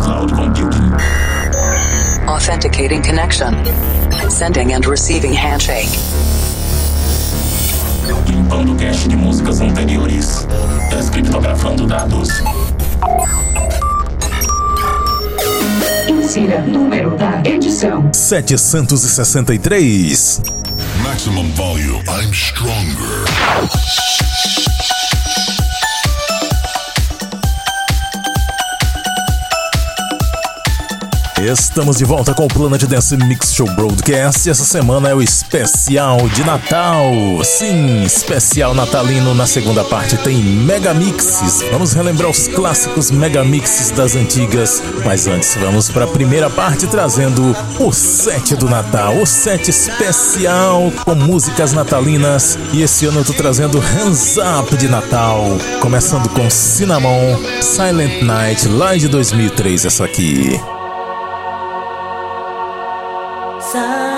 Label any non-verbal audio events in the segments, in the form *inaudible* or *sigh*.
cloud computing. Authenticating connection. Sending and receiving handshake. Limpando cache de músicas anteriores. Descriptografando dados. Insira número da edição: 763. Maximum volume. I'm stronger. Estamos de volta com o Planet Dance Mix Show Broadcast. Essa semana é o especial de Natal. Sim, especial natalino. Na segunda parte tem Mega Mixes. Vamos relembrar os clássicos Mega Mixes das antigas. Mas antes, vamos para a primeira parte trazendo o set do Natal. O set especial com músicas natalinas. E esse ano eu tô trazendo Hands Up de Natal. Começando com Cinnamon, Silent Night, lá de 2003, essa aqui. Silent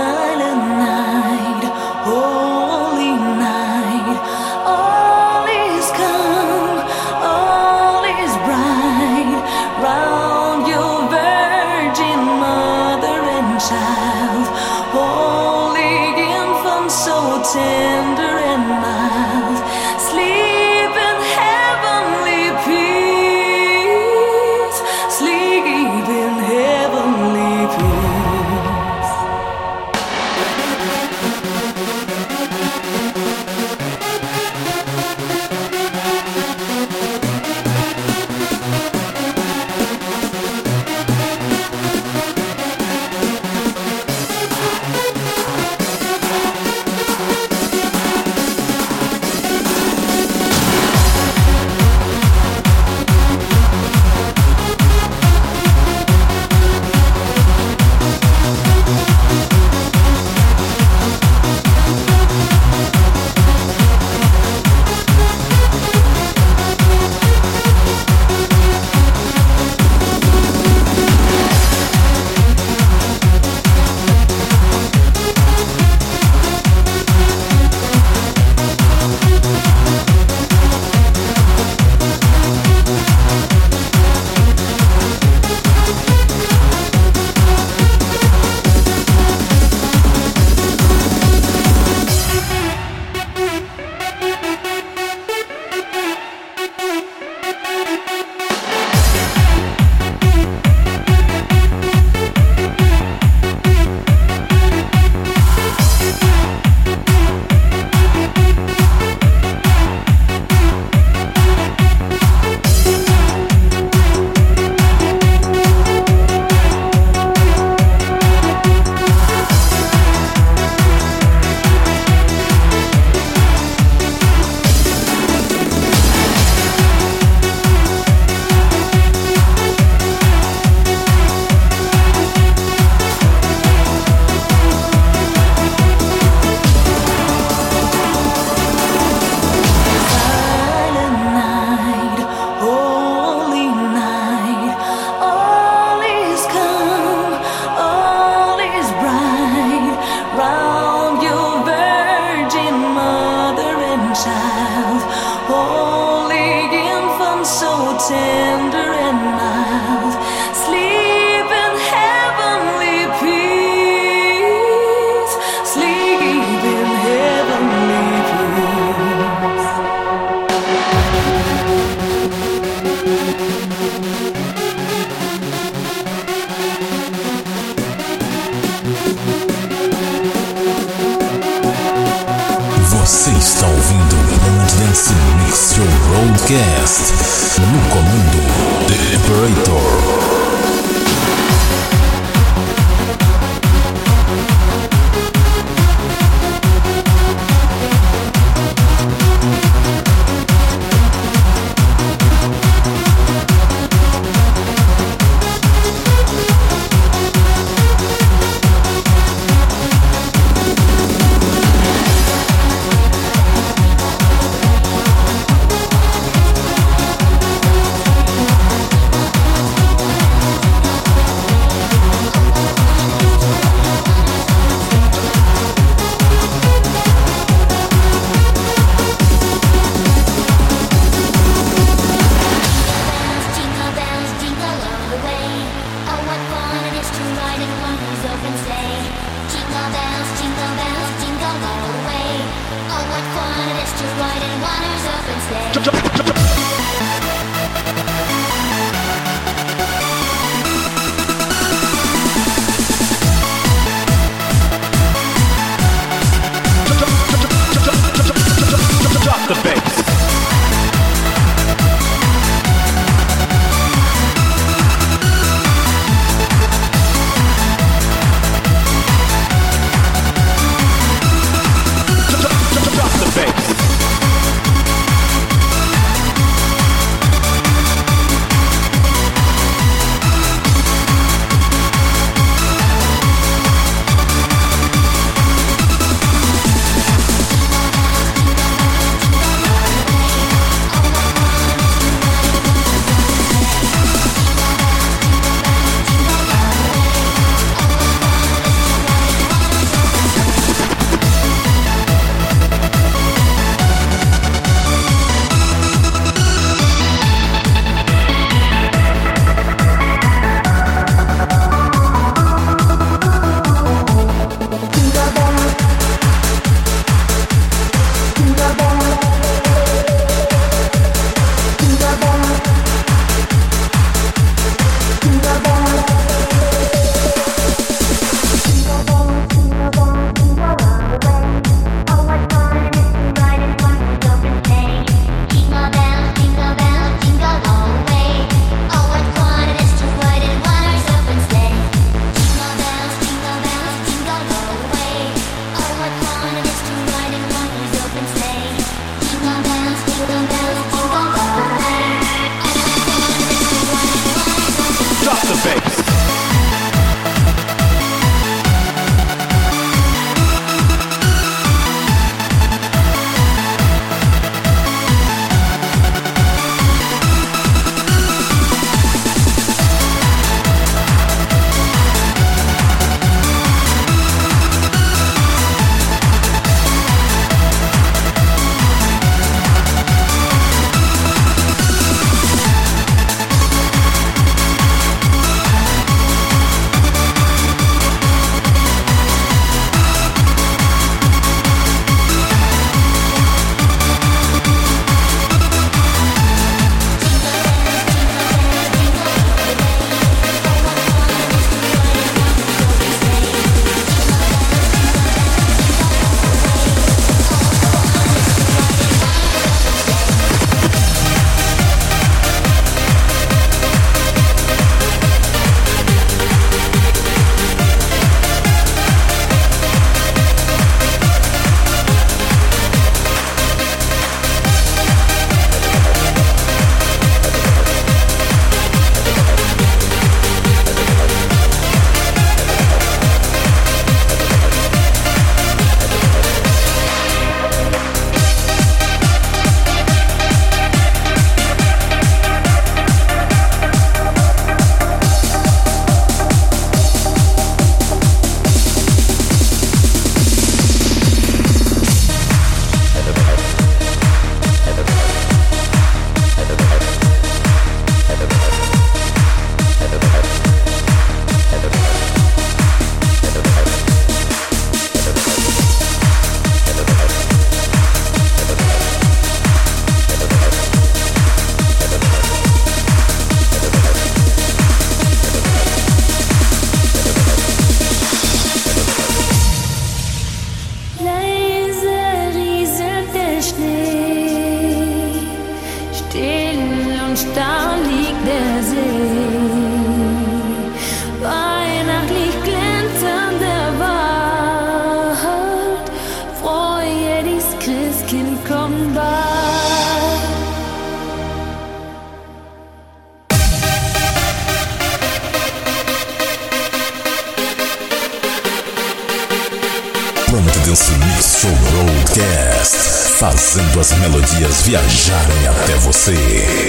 viajarem até você.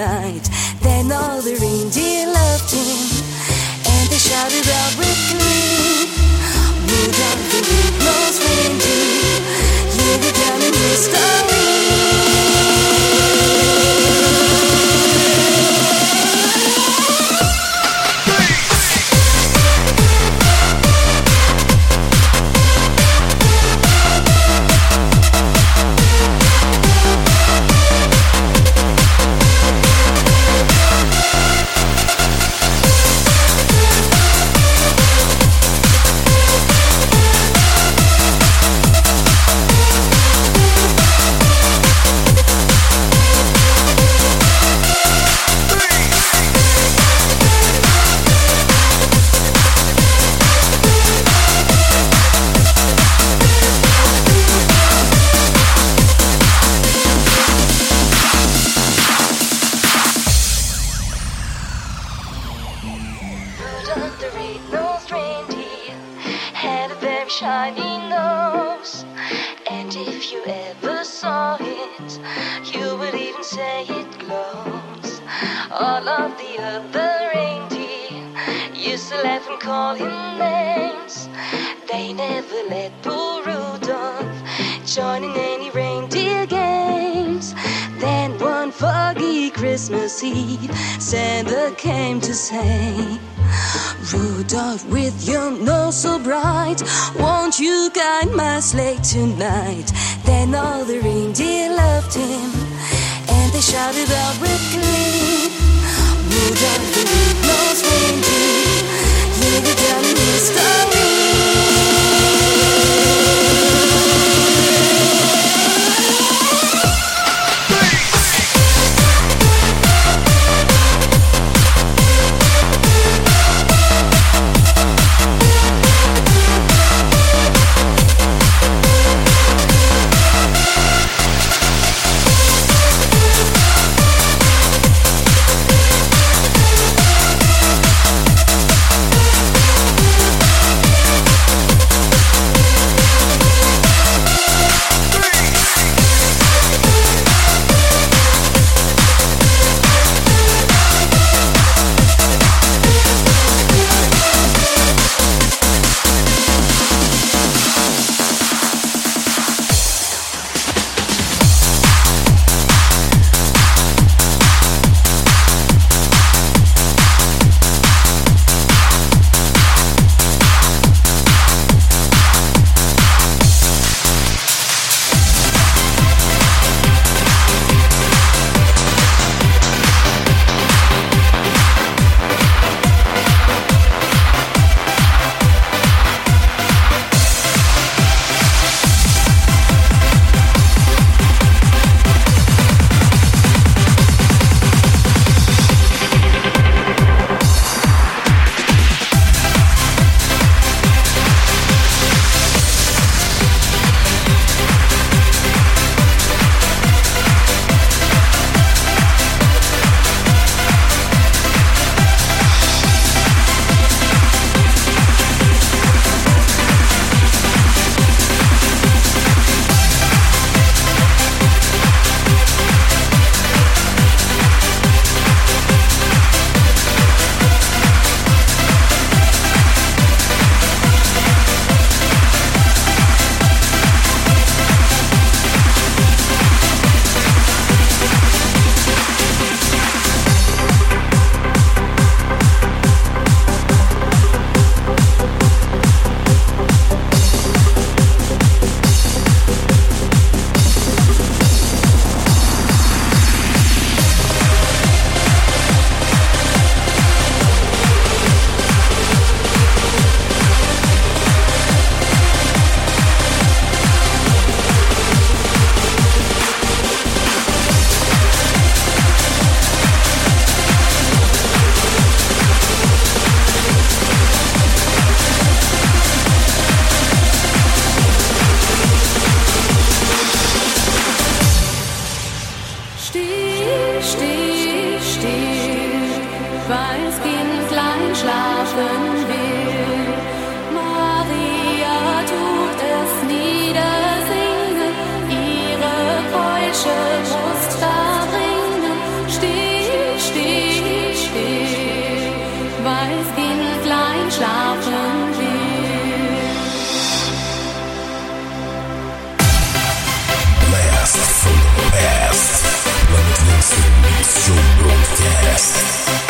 night. Blast from the past. Planet Mix Show Broadcast.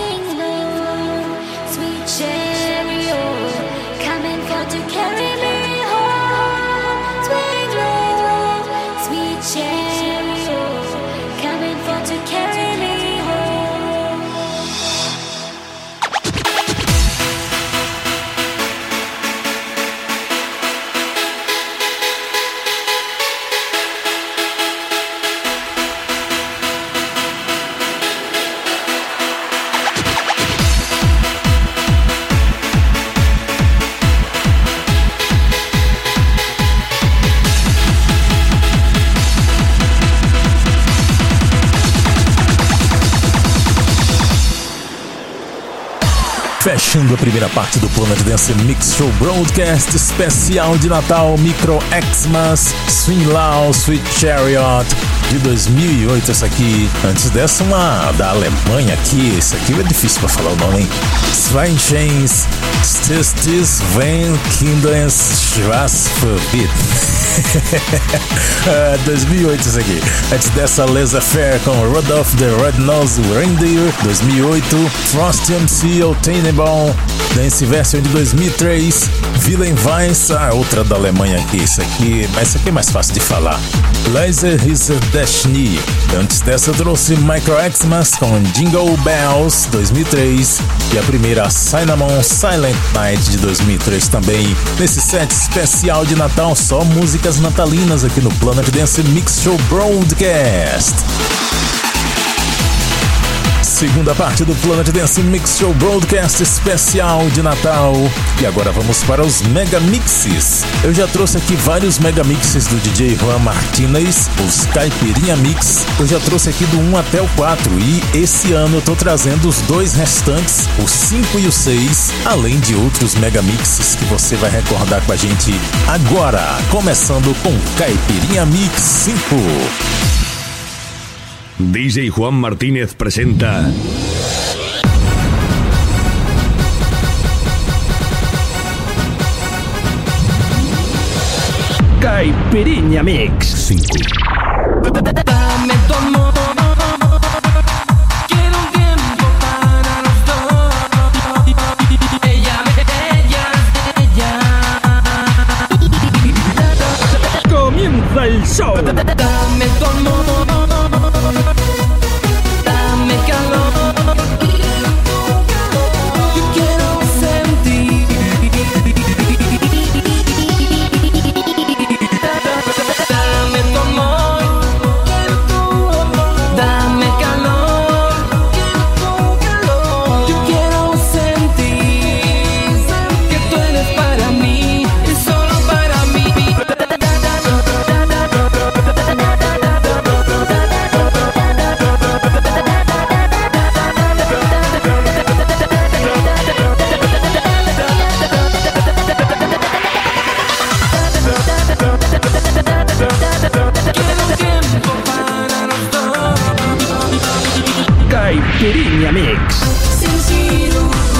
Primeira parte do Planet Dance Mix Show Broadcast especial de Natal Micro Xmas Swing Lao Sweet Chariot de 2008 essa aqui. Antes dessa uma da Alemanha aqui, esse aqui é difícil pra falar o nome, hein? Chains Stistis Van Kindens Schwarzverbit. 2008 *laughs* isso aqui. Antes dessa, Laser Fair com Rudolph the Red-Nosed Reindeer, 2008. Frost MC Obtainable, Dance Version de 2003. Villain Vice, a outra da Alemanha aqui. Isso aqui, mas isso aqui é mais fácil de falar. Laser His Destiny. Antes dessa, trouxe Micro Xmas com Jingle Bells, 2003. E a primeira, Cinnamon Silent Night de 2003 também. Nesse set especial de Natal, só músicas natalinas aqui no Planet Dance Mix Show Broadcast. Segunda parte do Planet Dance Mix Show Broadcast especial de Natal. E agora vamos para os Mega Mixes. Eu já trouxe aqui vários Mega Mixes do DJ Juan Martinez, os Caipirinha Mix. Eu já trouxe aqui do 1 até o 4 e esse ano eu tô trazendo os dois restantes, o 5 e o 6, além de outros Mega Mixes que você vai recordar com a gente agora. Começando com Caipirinha Mix 5. DJ Juan Martínez presenta Caipirinha Mix 5. Caipirinha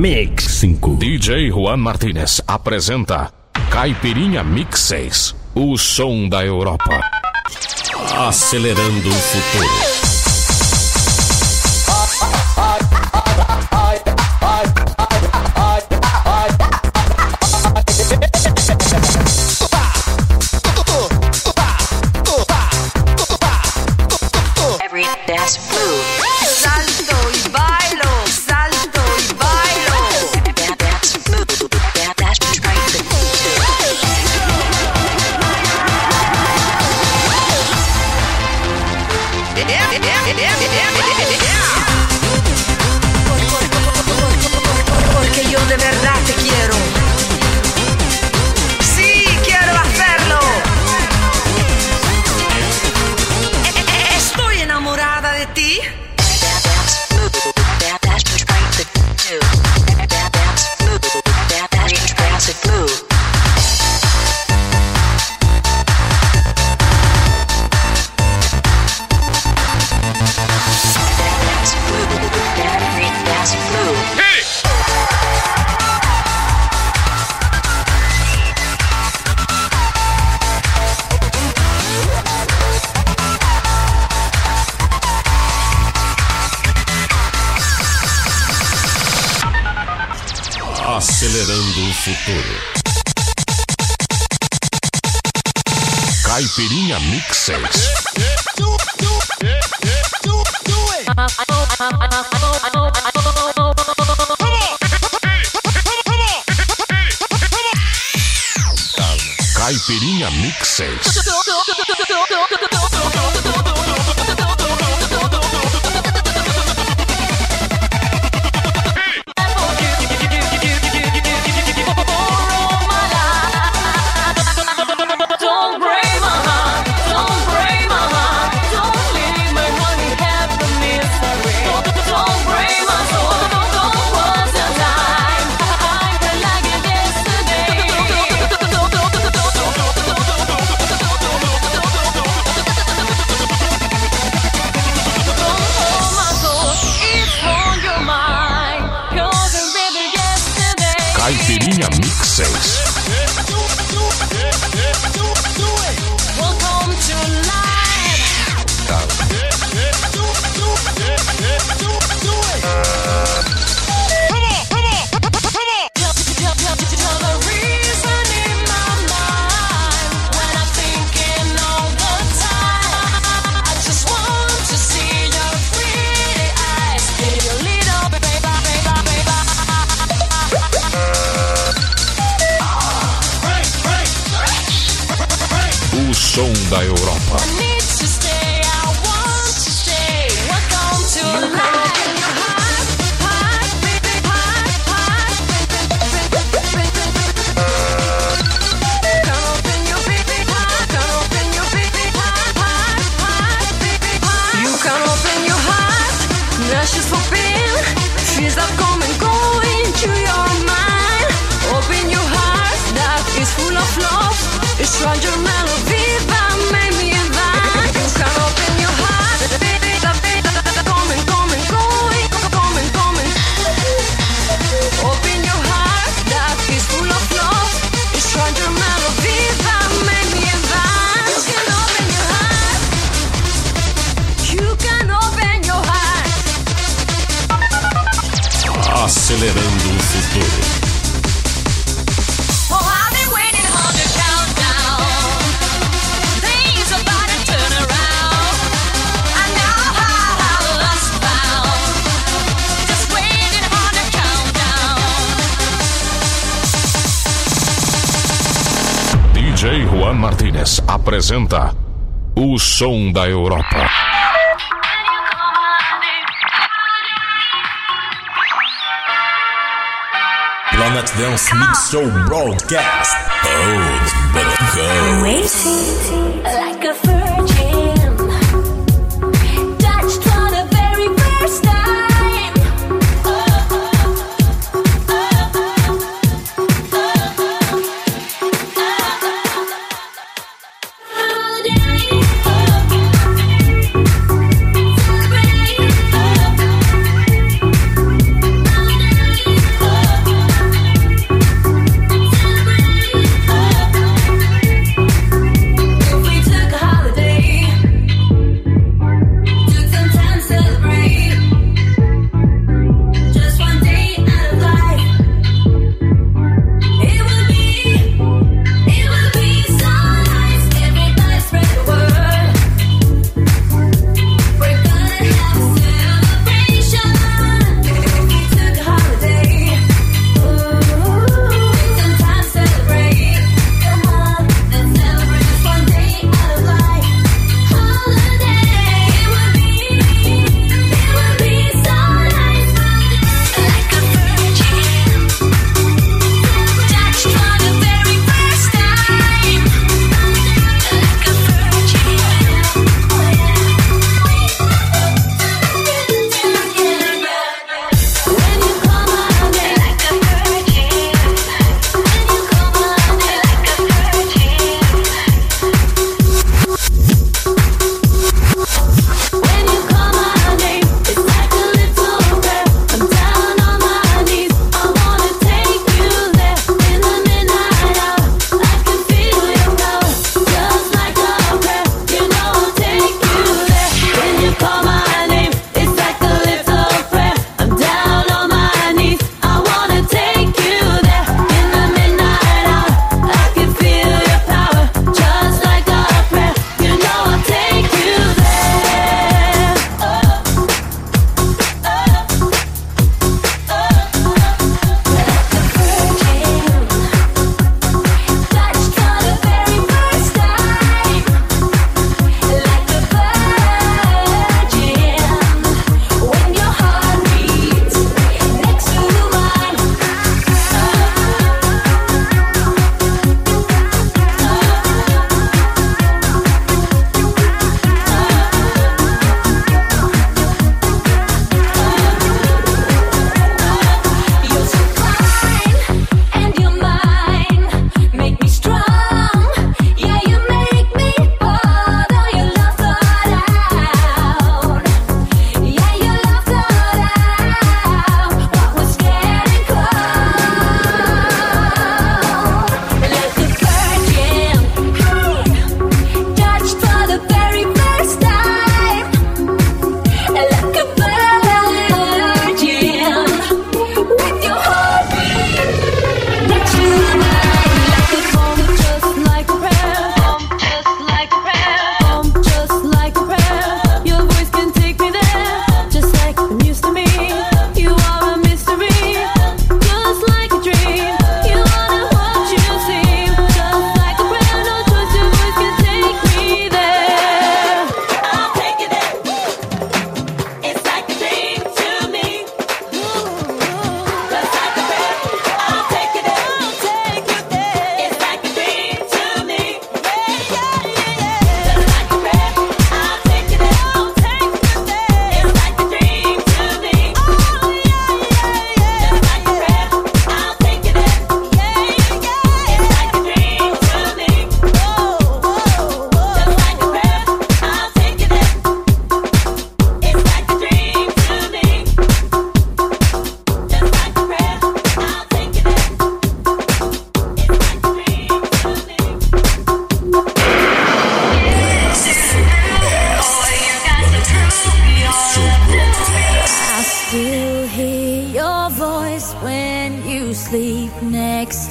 Mix 5. DJ Juan Martinez apresenta Caipirinha Mix 6. O som da Europa. Acelerando o futuro. Feirinha Mixers. Caipirinha Mixers. apresenta O Som da Europa. Planet Dance Mix Show Broadcast. Old but gold.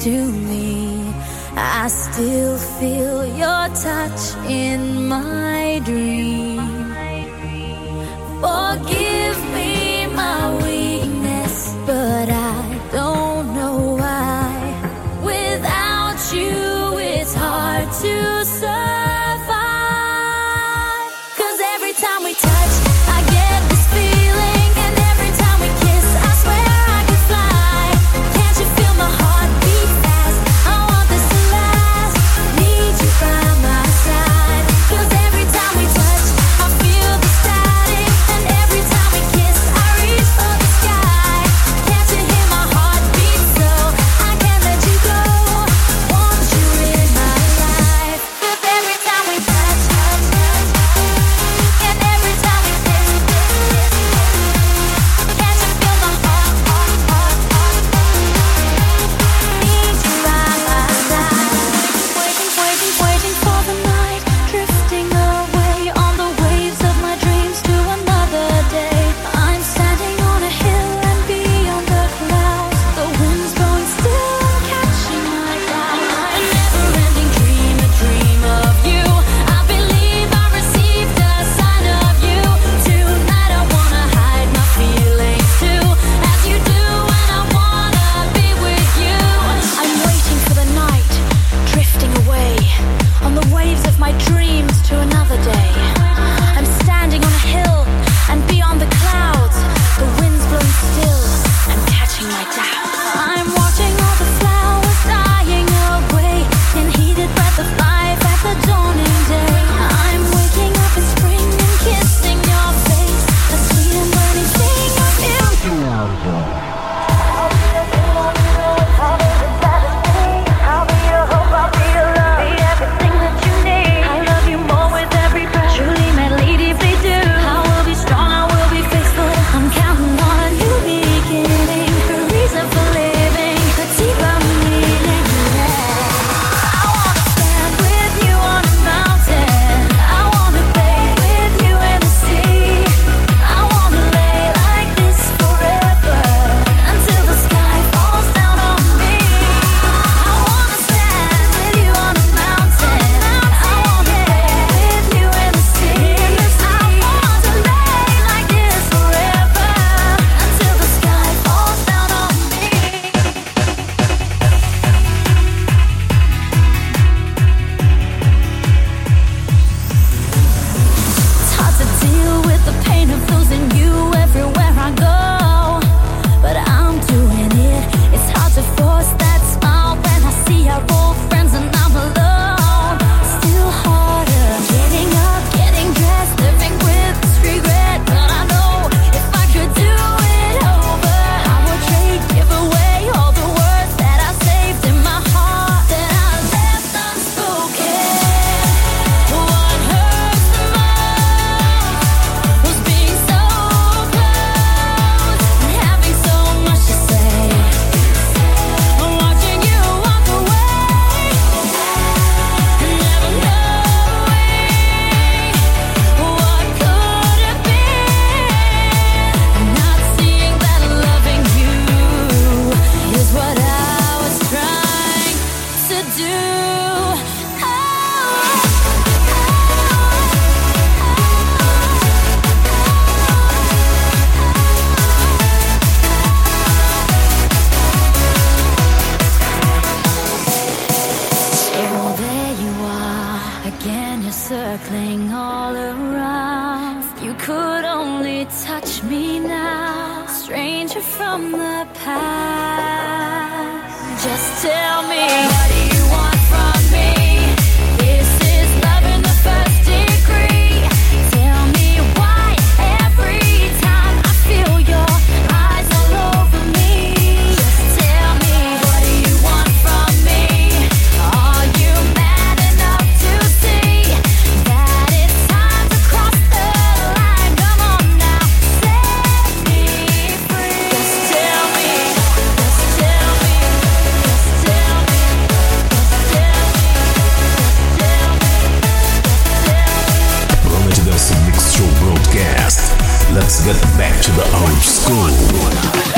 to me. I still feel your touch in my get back to the old school.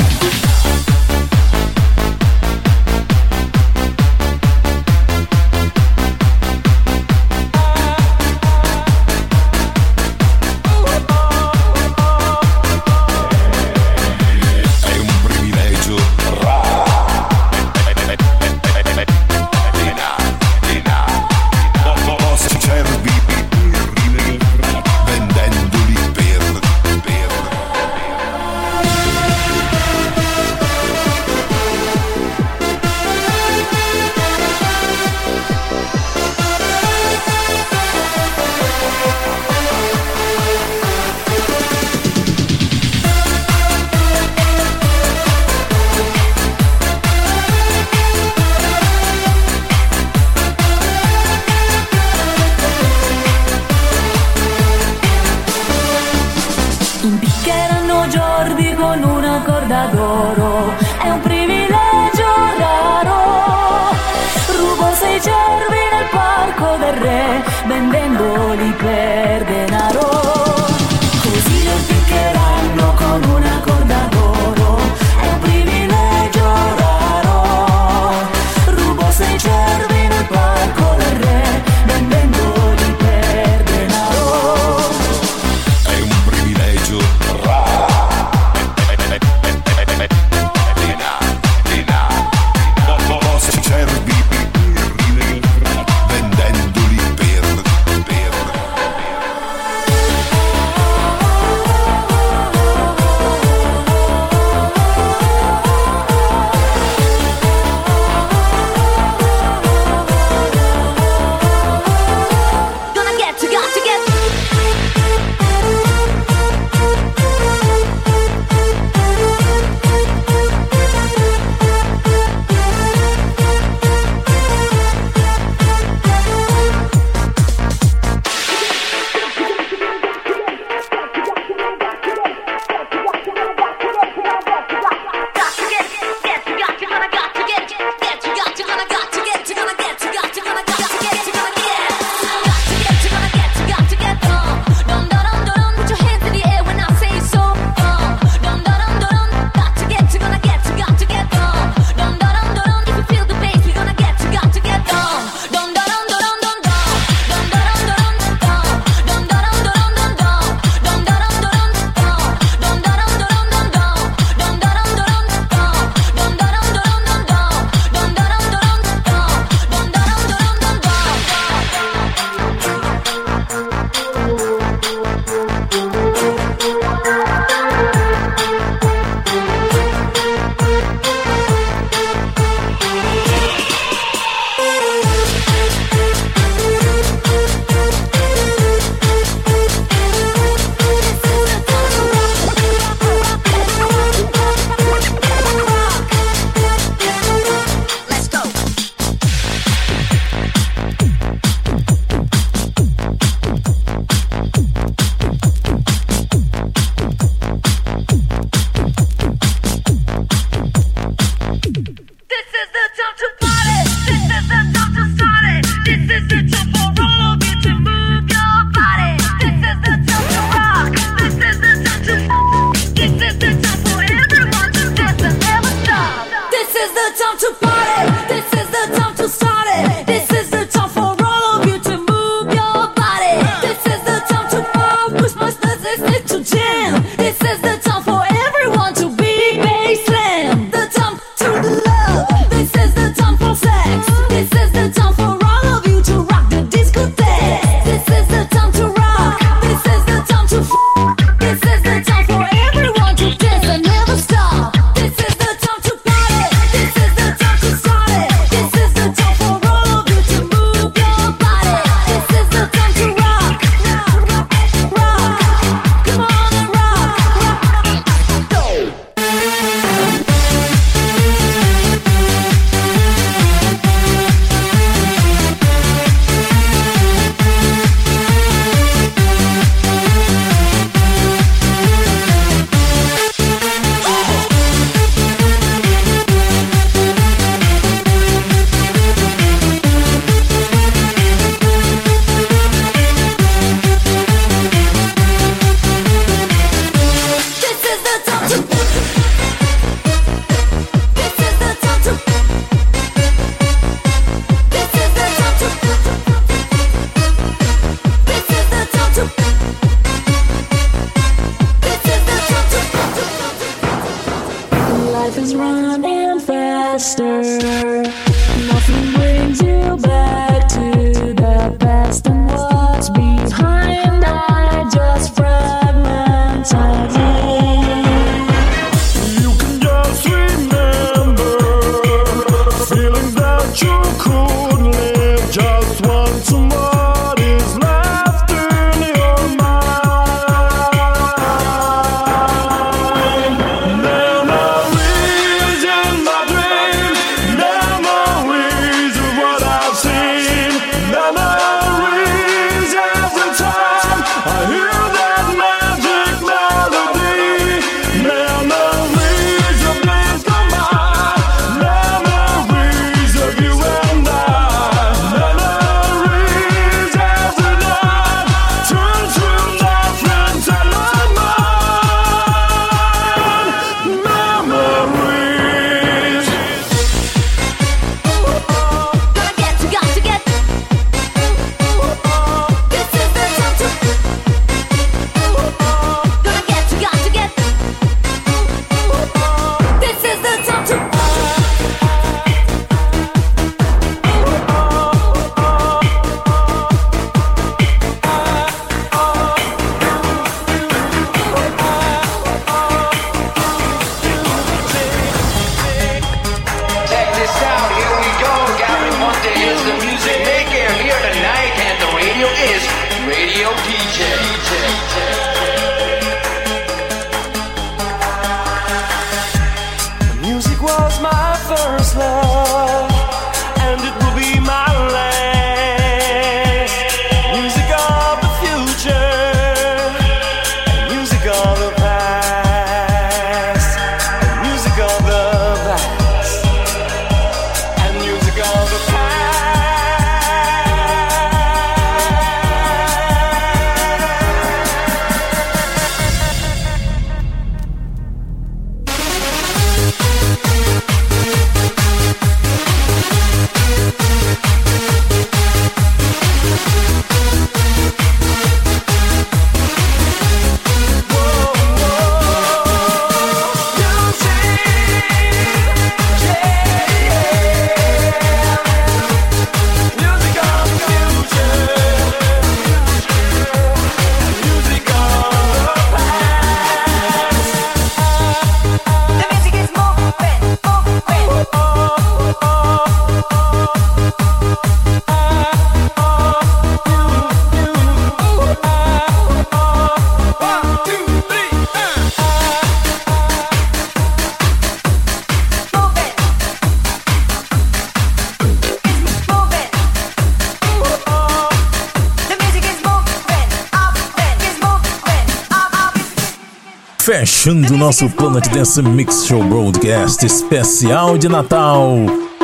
Fechando o nosso Planet Dance Mix Show Broadcast especial de Natal.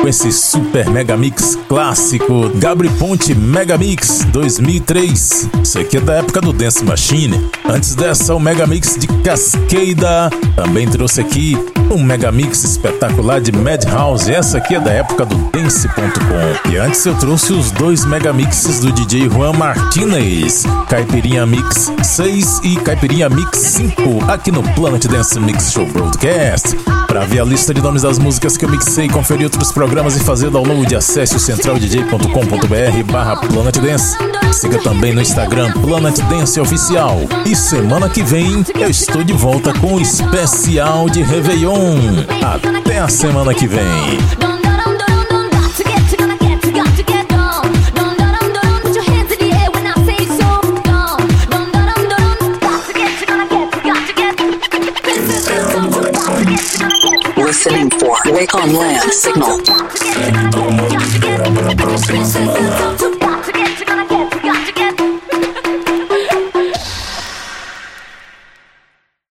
Com esse super mega mix clássico Gabri Ponte Mega Mix 2003. Isso aqui é da época do Dance Machine. Antes dessa, o Mega Mix de Cascada. Também trouxe aqui um Mega Mix espetacular de Madhouse. Essa aqui é da época do Dance.com. E antes eu trouxe os dois Mega Mixes do DJ Juan Martinez. Caipirinha Mix 6 e Caipirinha Mix 5 aqui no Planet Dance Mix Show Broadcast. Para ver a lista de nomes das músicas que eu mixei, conferir outros programas e fazer download, acesse o centraldj.com.br barra Planet Dance. Siga também no Instagram Planet Dance Oficial. E semana que vem eu estou de volta com o especial de Réveillon. Até a semana que vem. Listening for. Wake on Land. Signal.